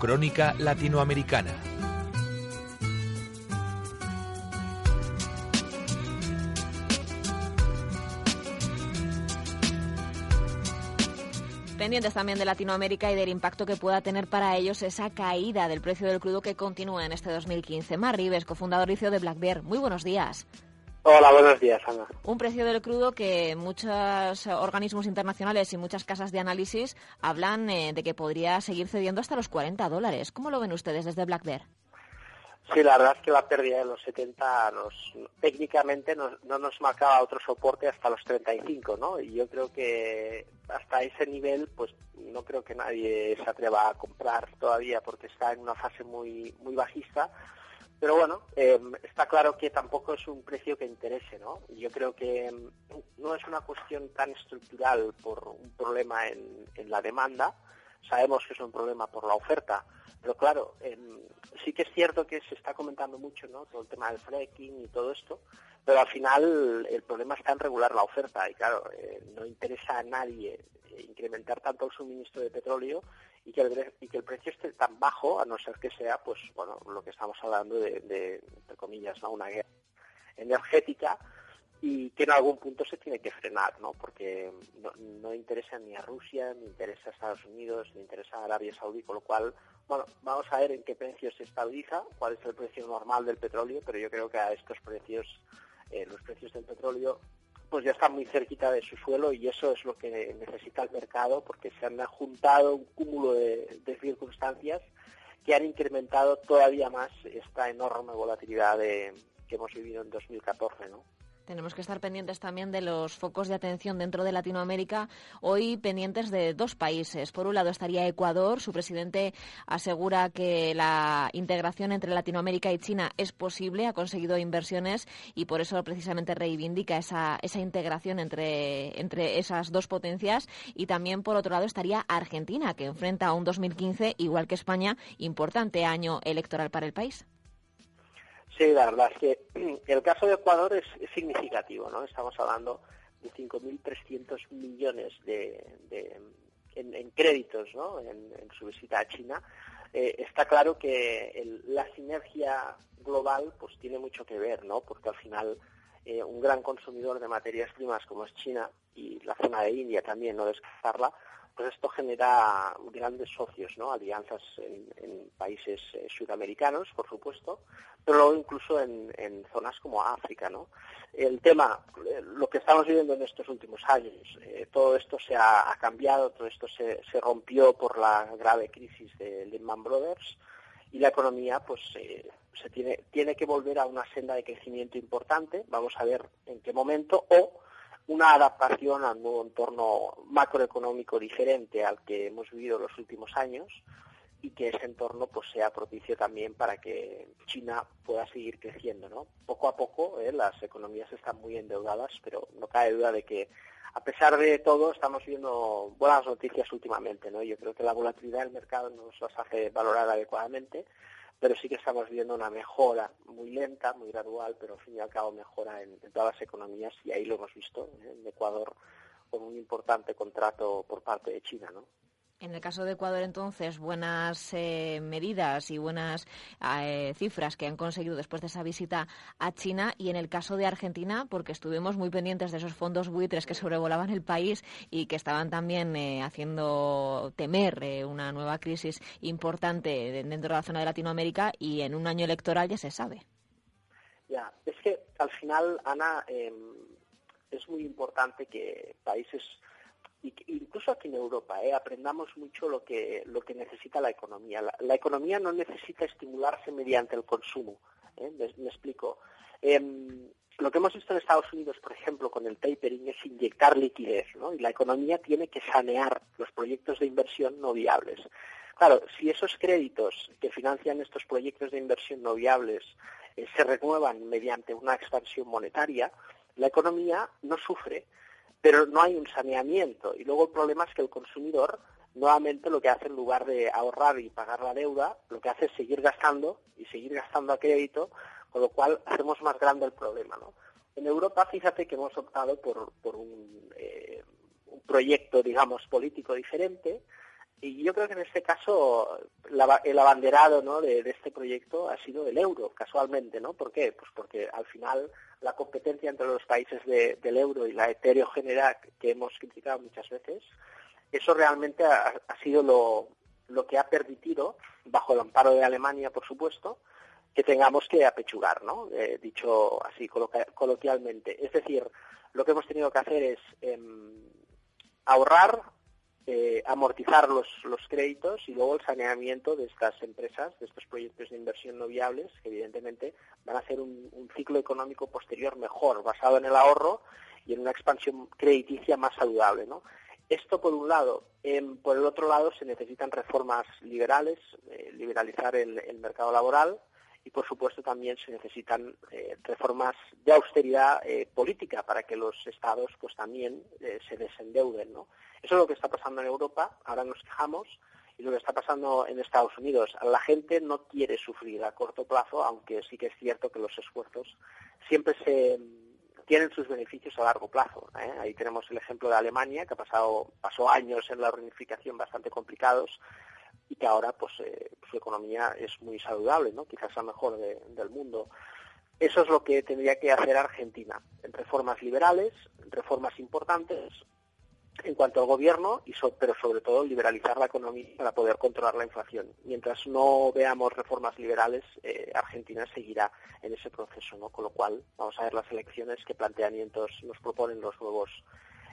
Crónica Latinoamericana. Pendientes también de Latinoamérica y del impacto que pueda tener para ellos esa caída del precio del crudo que continúa en este 2015. Mar Rives, cofundador y CEO de Black Bear. Muy buenos días. Hola, buenos días, Ana. Un precio del crudo que muchos organismos internacionales y muchas casas de análisis hablan eh, de que podría seguir cediendo hasta los 40 dólares. ¿Cómo lo ven ustedes desde Black Bear? Sí, la verdad es que la pérdida de los 70 nos, técnicamente no nos marcaba otro soporte hasta los 35, ¿no? Y yo creo que hasta ese nivel, pues no creo que nadie se atreva a comprar todavía porque está en una fase muy, muy bajista pero bueno, em, está claro que tampoco es un precio que interese, ¿no? Yo creo que em, no es una cuestión tan estructural por un problema en, la demanda, sabemos que es un problema por la oferta, pero claro, em, sí que es cierto que se está comentando mucho, ¿no? Todo el tema del fracking y todo esto, pero al final el problema está en regular la oferta y claro, eh, no interesa a nadie incrementar tanto el suministro de petróleo y que, el, precio esté tan bajo, a no ser que sea, pues, bueno, lo que estamos hablando de, de entre comillas, ¿no? una guerra energética y que en algún punto se tiene que frenar, ¿no? Porque no, no, interesa ni a Rusia, ni interesa a Estados Unidos, ni interesa a Arabia Saudí, con lo cual, bueno, vamos a ver en qué precio se estabiliza, cuál es el precio normal del petróleo, pero yo creo que a estos precios, eh, los precios del petróleo pues ya está muy cerquita de su suelo y eso es lo que necesita el mercado porque se han juntado un cúmulo de, circunstancias que han incrementado todavía más esta enorme volatilidad que hemos vivido en 2014, ¿no? Tenemos que estar pendientes también de los focos de atención dentro de Latinoamérica, hoy pendientes de dos países. Por un lado estaría Ecuador. Su presidente asegura que la integración entre Latinoamérica y China es posible, ha conseguido inversiones y por eso precisamente reivindica esa, integración entre, entre esas dos potencias. Y también, por otro lado, estaría Argentina, que enfrenta a un 2015, igual que España, importante año electoral para el país. Sí, la verdad es que el caso de Ecuador es, significativo, ¿no? Estamos hablando de 5.300 millones de, en, créditos, ¿no? En, su visita a China. Eh, está claro que la sinergia global pues tiene mucho que ver, ¿no? Porque al final eh, un gran consumidor de materias primas como es China y la zona de India también, no descartarla, pues esto genera grandes socios, ¿no? alianzas en, países eh, sudamericanos, por supuesto, pero luego incluso en, zonas como África. ¿no? El tema, eh, lo que estamos viviendo en estos últimos años, eh, todo esto se ha, cambiado, todo esto se, rompió por la grave crisis de Lehman Brothers y la economía pues se tiene, tiene que volver a una senda de crecimiento importante, vamos a ver en qué momento, o una adaptación a un nuevo entorno macroeconómico diferente al que hemos vivido los últimos años y que ese entorno pues sea propicio también para que China pueda seguir creciendo, ¿no? Poco a poco eh, las economías están muy endeudadas, pero no cabe duda de que a pesar de todo estamos viendo buenas noticias últimamente, ¿no? Yo creo que la volatilidad del mercado nos las hace valorar adecuadamente pero sí que estamos viendo una mejora muy lenta, muy gradual, pero al fin y al cabo mejora en, todas las economías y ahí lo hemos visto ¿eh? en Ecuador con un importante contrato por parte de China, ¿no? En el caso de Ecuador, entonces, buenas eh, medidas y buenas eh, cifras que han conseguido después de esa visita a China. Y en el caso de Argentina, porque estuvimos muy pendientes de esos fondos buitres que sobrevolaban el país y que estaban también eh, haciendo temer una nueva crisis importante dentro de la zona de Latinoamérica y en un año electoral ya se sabe. Ya, es que al final, Ana, em, es muy importante que países incluso aquí en Europa, ¿eh? aprendamos mucho lo que, lo que necesita la economía. La, economía no necesita estimularse mediante el consumo. ¿eh? Me, explico. Em, lo que hemos visto en Estados Unidos, por ejemplo, con el tapering es inyectar liquidez, ¿no? Y la economía tiene que sanear los proyectos de inversión no viables. Claro, si esos créditos que financian estos proyectos de inversión no viables eh, se renuevan mediante una expansión monetaria, la economía no sufre, pero no hay un saneamiento. Y luego el problema es que el consumidor nuevamente lo que hace en lugar de ahorrar y pagar la deuda, lo que hace es seguir gastando y seguir gastando a crédito, con lo cual hacemos más grande el problema. ¿no? En Europa, fíjate que hemos optado por, un, eh, un proyecto, digamos, político diferente, y yo creo que en este caso el abanderado ¿no? de, este proyecto ha sido el euro, casualmente, ¿no? ¿Por qué? Pues porque al final la competencia entre los países del euro y la heterogeneidad que hemos criticado muchas veces, eso realmente ha, sido lo, lo, que ha permitido, bajo el amparo de Alemania, por supuesto, que tengamos que apechugar, ¿no? Eh, dicho así coloquialmente. Es decir, lo que hemos tenido que hacer es em, ahorrar eh, amortizar los, los créditos y luego el saneamiento de estas empresas, de estos proyectos de inversión no viables, que evidentemente van a hacer un, ciclo económico posterior mejor, basado en el ahorro y en una expansión crediticia más saludable. ¿no? Esto por un lado. por el otro lado se necesitan reformas liberales, eh, liberalizar el, mercado laboral, y por supuesto también se necesitan eh, reformas de austeridad política para que los estados pues también se desendeuden no eso es lo que está pasando en Europa, ahora nos quejamos, y lo que está pasando en Estados Unidos. La gente no quiere sufrir a corto plazo, aunque sí que es cierto que los esfuerzos siempre se tienen sus beneficios a largo plazo. ¿eh? Ahí tenemos el ejemplo de Alemania, que ha pasado, pasó años en la reunificación bastante complicados y que ahora pues eh, su economía es muy saludable, ¿no? quizás la mejor del mundo. Eso es lo que tendría que hacer Argentina, en reformas liberales, reformas importantes, en cuanto al gobierno, y pero sobre todo liberalizar la economía para poder controlar la inflación. Mientras no veamos reformas liberales, eh, Argentina seguirá en ese proceso, ¿no? Con lo cual, vamos a ver las elecciones, qué planteamientos nos proponen los nuevos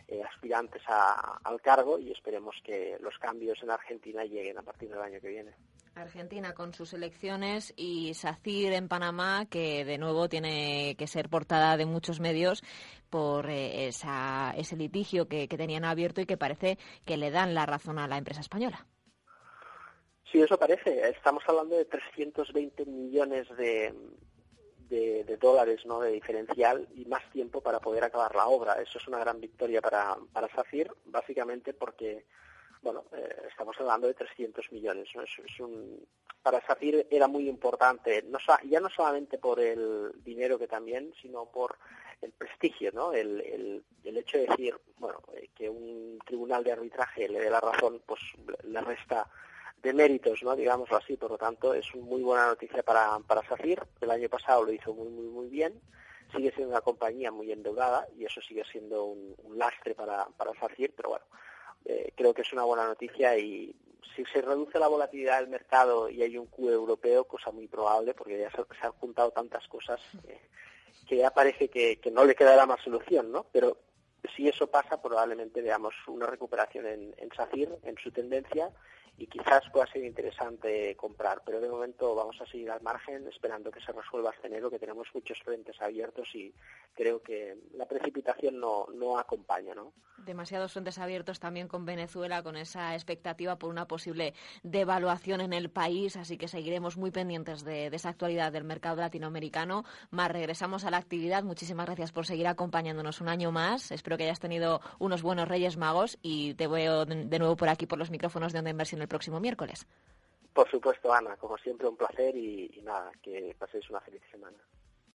eh, aspirantes al cargo y esperemos que los cambios en Argentina lleguen a partir del año que viene. Argentina con sus elecciones y SACIR en Panamá, que de nuevo tiene que ser portada de muchos medios por eh, ese litigio que, tenían abierto y que parece que le dan la razón a la empresa española. Sí, eso parece. Estamos hablando de 320 millones de, de, dólares ¿no? de diferencial y más tiempo para poder acabar la obra. Eso es una gran victoria para, para SACIR, básicamente porque bueno, eh, estamos hablando de 300 millones. Es, un, para SACIR era muy importante, no, ya no solamente por el dinero que también, sino por el prestigio, ¿no? El, el, el hecho de decir, bueno, eh, que un tribunal de arbitraje le dé la razón, pues le resta de méritos, ¿no? digámoslo así. Por lo tanto, es muy buena noticia para, para SACIR. El año pasado lo hizo muy, muy, muy bien. Sigue siendo una compañía muy endeudada y eso sigue siendo un, lastre para, para SACIR, pero bueno, eh, creo que es una buena noticia y si se reduce la volatilidad del mercado y hay un Q europeo, cosa muy probable, porque ya se, han juntado tantas cosas eh, que ya parece que, no le quedará más solución, ¿no? Pero si eso pasa, probablemente veamos una recuperación en, en SACIR, en su tendencia, y quizás pueda ser interesante comprar, pero de momento vamos a seguir al margen esperando que se resuelva este enero, que tenemos muchos frentes abiertos y creo que la precipitación no, no acompaña. ¿no? Demasiados frentes abiertos también con Venezuela, con esa expectativa por una posible devaluación en el país, así que seguiremos muy pendientes de, de esa actualidad del mercado latinoamericano. Más regresamos a la actividad. Muchísimas gracias por seguir acompañándonos un año más. Espero que hayas tenido unos buenos Reyes Magos y te veo de nuevo por aquí por los micrófonos de Onda Inversión próximo miércoles. Por supuesto, Ana, como siempre un placer y, y nada, que paséis una feliz semana.